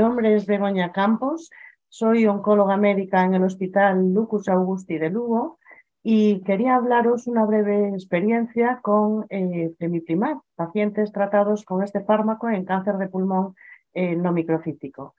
nombre es Begoña Campos, soy oncóloga médica en el Hospital Lucus Augusti de Lugo y quería hablaros una breve experiencia con eh, pacientes tratados con este fármaco en cáncer de pulmón eh, no microcítico.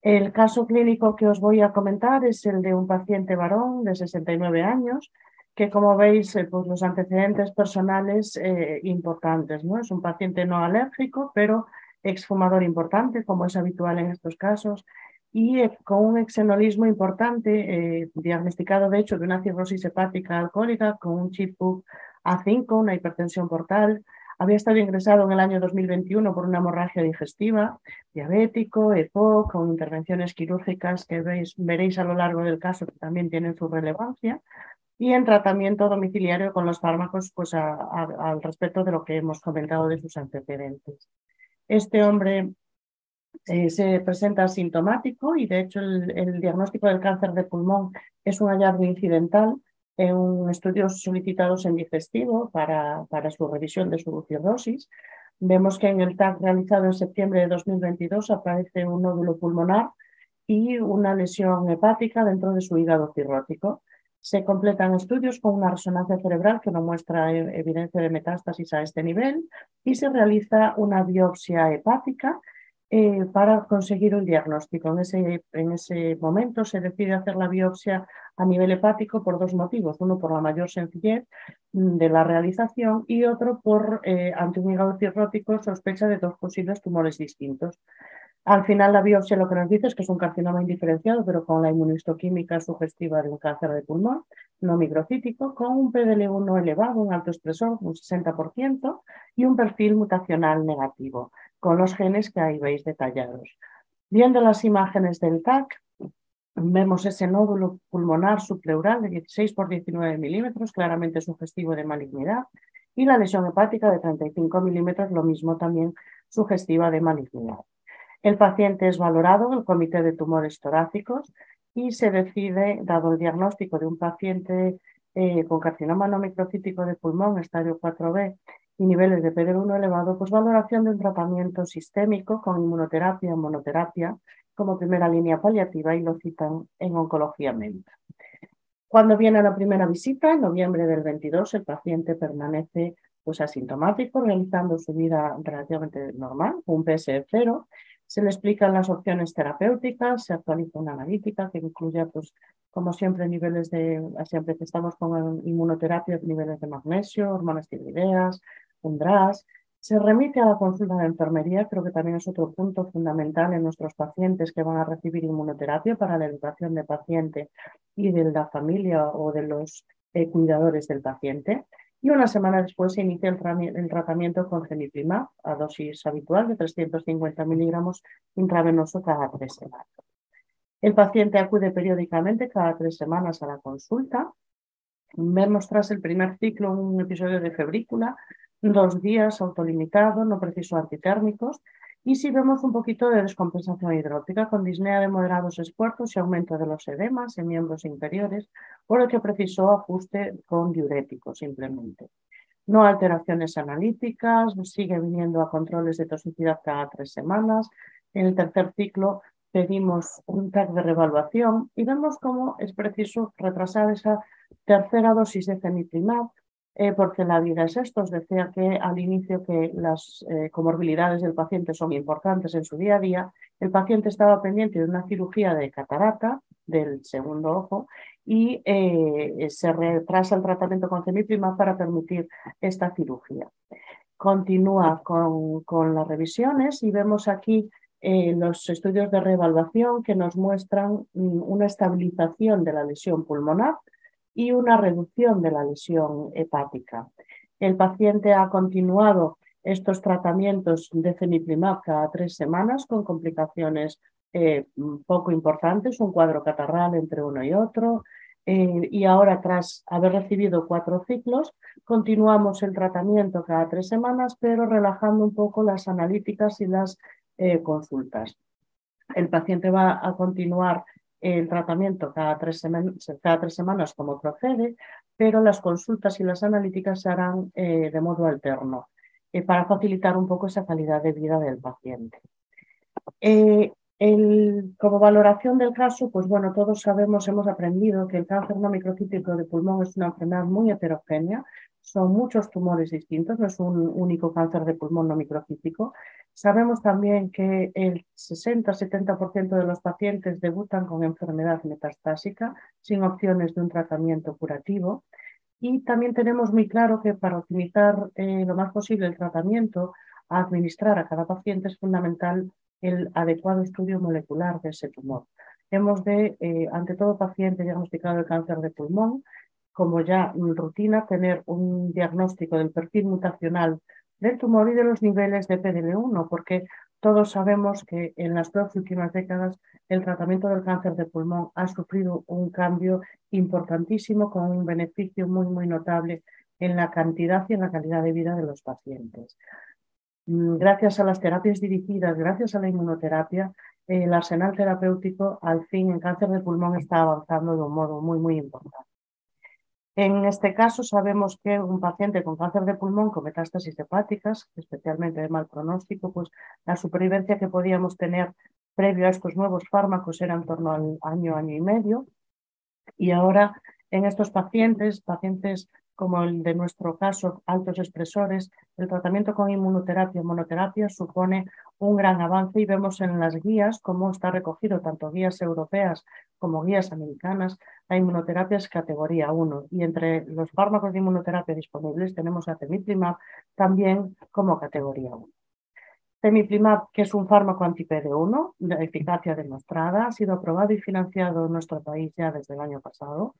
El caso clínico que os voy a comentar es el de un paciente varón de 69 años que como veis, eh, pues los antecedentes personales eh, importantes. ¿no? Es un paciente no alérgico, pero exfumador importante, como es habitual en estos casos, y eh, con un exenolismo importante, diagnosticado de hecho de una cirrosis hepática alcohólica con un chip A5, una hipertensión portal. Había estado ingresado en el año 2021 por una hemorragia digestiva, diabético, EPOC, con intervenciones quirúrgicas que veis, veréis a lo largo del caso que también tienen su relevancia y en tratamiento domiciliario con los fármacos pues al respecto de lo que hemos comentado de sus antecedentes. Este hombre eh, se presenta asintomático y de hecho el, diagnóstico del cáncer de pulmón es un hallazgo incidental en un estudio solicitados en digestivo para, para su revisión de su cirrosis. Vemos que en el TAC realizado en septiembre de 2022 aparece un nódulo pulmonar y una lesión hepática dentro de su hígado cirrótico. Se completan estudios con una resonancia cerebral que no muestra e-, evidencia de metástasis a este nivel y se realiza una biopsia hepática eh, para conseguir un diagnóstico. En ese, en ese momento se decide hacer la biopsia a nivel hepático por dos motivos. Uno por la mayor sencillez mm, de la realización y otro por, eh, ante un cirrótico, sospecha de dos posibles tumores distintos. Al final la biopsia lo que nos dice es que es un carcinoma indiferenciado, pero con la inmunistoquímica sugestiva de un cáncer de pulmón no microcítico, con un PDL1 elevado, un alto expresor, un 60%, y un perfil mutacional negativo, con los genes que ahí veis detallados. Viendo las imágenes del TAC, vemos ese nódulo pulmonar subpleural de 16 por 19 milímetros, claramente sugestivo de malignidad, y la lesión hepática de 35 milímetros, lo mismo también sugestiva de malignidad. El paciente es valorado en el Comité de Tumores Torácicos y se decide, dado el diagnóstico de un paciente eh, con carcinoma no microcítico de pulmón, estadio 4B, y niveles de PD1 elevado, pues valoración de un tratamiento sistémico con inmunoterapia o monoterapia como primera línea paliativa y lo citan en oncología médica. Cuando viene la primera visita, en noviembre del 22, el paciente permanece pues, asintomático, realizando su vida relativamente normal, un PSE0, se le explican las opciones terapéuticas, se actualiza una analítica que incluye, pues, como siempre, niveles de, siempre que estamos con inmunoterapia, niveles de magnesio, hormonas tiroideas, un DRAS. Se remite a la consulta de enfermería, creo que también es otro punto fundamental en nuestros pacientes que van a recibir inmunoterapia para la educación del paciente y de la familia o de los eh, cuidadores del paciente y una semana después se inicia el, tratamiento con gemiplimab a dosis habitual de 350 miligramos intravenoso cada tres semanas. El paciente acude periódicamente cada tres semanas a la consulta. Vemos tras el primer ciclo un episodio de febrícula, dos días autolimitado, no preciso antitérmicos y si vemos un poquito de descompensación hidrótica con disnea de moderados esfuerzos y aumento de los edemas en miembros inferiores, por el que precisó ajuste con diuréticos simplemente. No alteraciones analíticas, sigue viniendo a controles de toxicidad cada tres semanas. En el tercer ciclo pedimos un TAC de revaluación y vemos cómo es preciso retrasar esa tercera dosis de cemiplimab eh, porque la vida es esto. Os decía que al inicio que las eh, comorbilidades del paciente son importantes en su día a día. El paciente estaba pendiente de una cirugía de catarata del segundo ojo y eh, se retrasa el tratamiento con cemiplimab para permitir esta cirugía. Continúa con, con las revisiones y vemos aquí los estudios de reevaluación que nos muestran mm, una estabilización de la lesión pulmonar y una reducción de la lesión hepática. El paciente ha continuado estos tratamientos de cemiplimab cada tres semanas con complicaciones eh, poco importantes, un cuadro catarral entre uno y otro. Eh, y ahora, tras haber recibido cuatro ciclos, continuamos el tratamiento cada tres semanas, pero relajando un poco las analíticas y las eh, consultas. El paciente va a continuar el tratamiento cada tres, cada tres, semanas como procede, pero las consultas y las analíticas se harán eh, de modo alterno eh, para facilitar un poco esa calidad de vida del paciente. Eh, como valoración del caso, pues bueno, todos sabemos, hemos aprendido que el cáncer no microcítico de pulmón es una enfermedad muy heterogénea, son muchos tumores distintos, no es un único cáncer de pulmón no microcítico. Sabemos también que el 60-70% de los pacientes debutan con enfermedad metastásica sin opciones de un tratamiento curativo. Y también tenemos muy claro que para optimizar eh, lo más posible el tratamiento a administrar a cada paciente es fundamental el adecuado estudio molecular de ese tumor. Hemos de, eh, ante todo paciente diagnosticado de cáncer de pulmón, como ya rutina, tener un diagnóstico del perfil mutacional del tumor y de los niveles de PDL1, porque todos sabemos que en las dos últimas décadas el tratamiento del cáncer de pulmón ha sufrido un cambio importantísimo con un beneficio muy, muy notable en la cantidad y en la calidad de vida de los pacientes. Mm, gracias a las terapias dirigidas, gracias a la inmunoterapia, el arsenal terapéutico al fin en cáncer de pulmón está avanzando de un modo muy, muy importante. En este caso sabemos que un paciente con cáncer de pulmón con metástasis hepáticas, especialmente de mal pronóstico, pues la supervivencia que podíamos tener previo a estos nuevos fármacos era en torno al año, año y medio. Y ahora en estos pacientes, pacientes como el de nuestro caso, altos expresores, el tratamiento con inmunoterapia y monoterapia supone un gran avance y vemos en las guías cómo está recogido tanto guías europeas como guías americanas. La inmunoterapia es categoría 1 y entre los fármacos de inmunoterapia disponibles tenemos a temiplimab también como categoría 1. Temiplimab, que es un fármaco anti-PD1 de eficacia demostrada, ha sido aprobado y financiado en nuestro país ya desde el año pasado.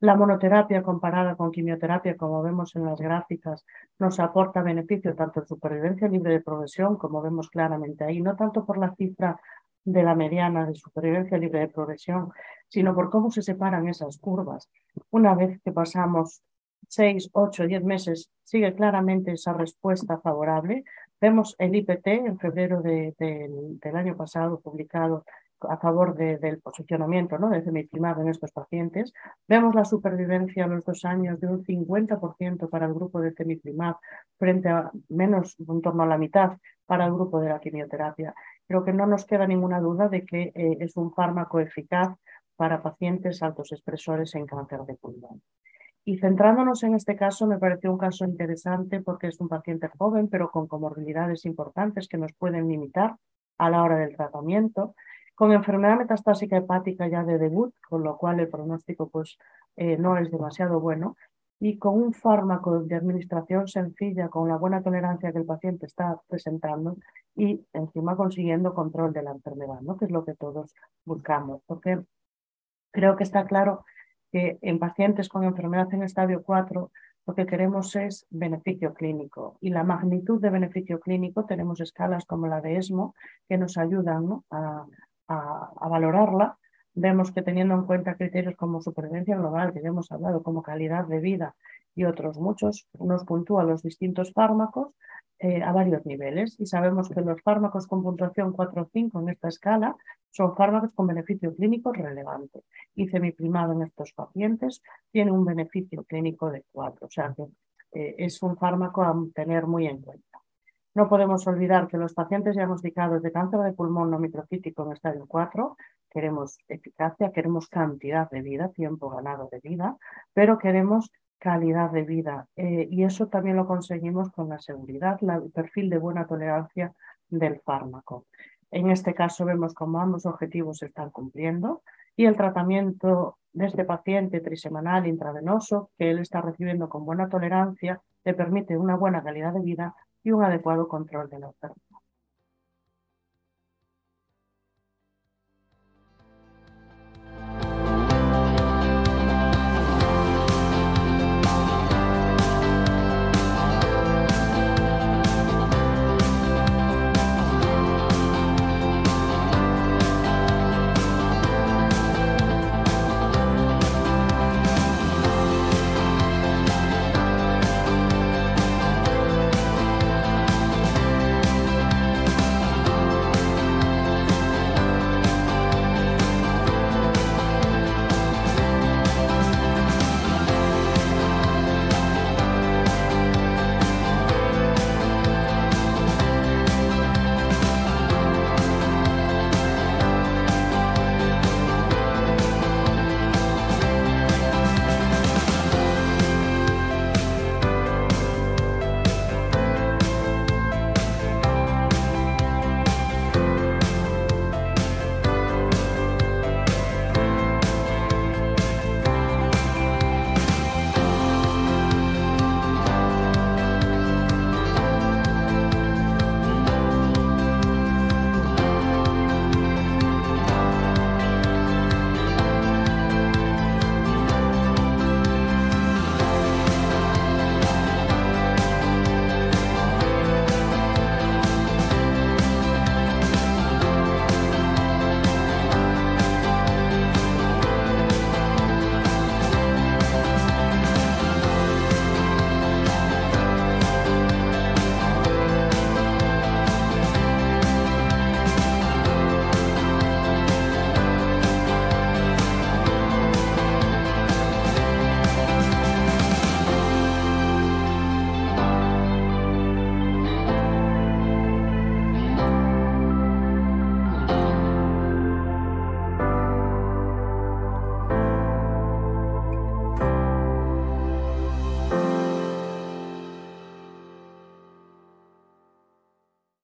La monoterapia comparada con quimioterapia, como vemos en las gráficas, nos aporta beneficio tanto en supervivencia libre de progresión, como vemos claramente ahí, no tanto por la cifra de la mediana de supervivencia libre de progresión, sino por cómo se separan esas curvas. Una vez que pasamos seis, ocho, diez meses, sigue claramente esa respuesta favorable. Vemos el IPT en febrero del año pasado publicado a favor del posicionamiento ¿no? de cemiplimab en estos pacientes. Vemos la supervivencia a los dos años de un 50% para el grupo de cemiplimab frente a menos, en torno a la mitad para el grupo de la quimioterapia. Creo que no nos queda ninguna duda de que eh, es un fármaco eficaz para pacientes altos expresores en cáncer de pulmón. Y centrándonos en este caso, me pareció un caso interesante porque es un paciente joven, pero con comorbilidades importantes que nos pueden limitar a la hora del tratamiento con enfermedad metastásica hepática ya de debut, con lo cual el pronóstico pues, eh, no es demasiado bueno, y con un fármaco de administración sencilla, con la buena tolerancia que el paciente está presentando y encima consiguiendo control de la enfermedad, ¿no? que es lo que todos buscamos, porque creo que está claro que en pacientes con enfermedad en estadio 4 lo que queremos es beneficio clínico y la magnitud de beneficio clínico tenemos escalas como la de ESMO que nos ayudan a, a, valorarla, vemos que teniendo en cuenta criterios como supervivencia global, que ya hemos hablado, como calidad de vida y otros muchos, nos puntúa los distintos fármacos eh, a varios niveles. Y sabemos que los fármacos con puntuación 4 o 5 en esta escala son fármacos con beneficio clínico relevante. Y semiprimado en estos pacientes tiene un beneficio clínico de 4, o sea que eh, es un fármaco a tener muy en cuenta. No podemos olvidar que los pacientes diagnosticados de cáncer de pulmón no microcítico en estadio 4 queremos eficacia, queremos cantidad de vida, tiempo ganado de vida, pero queremos calidad de vida. Eh, y eso también lo conseguimos con la seguridad, el perfil de buena tolerancia del fármaco. En este caso vemos cómo ambos objetivos se están cumpliendo y el tratamiento de este paciente trisemanal intravenoso que él está recibiendo con buena tolerancia le permite una buena calidad de vida y un adecuado control de la enfermedad.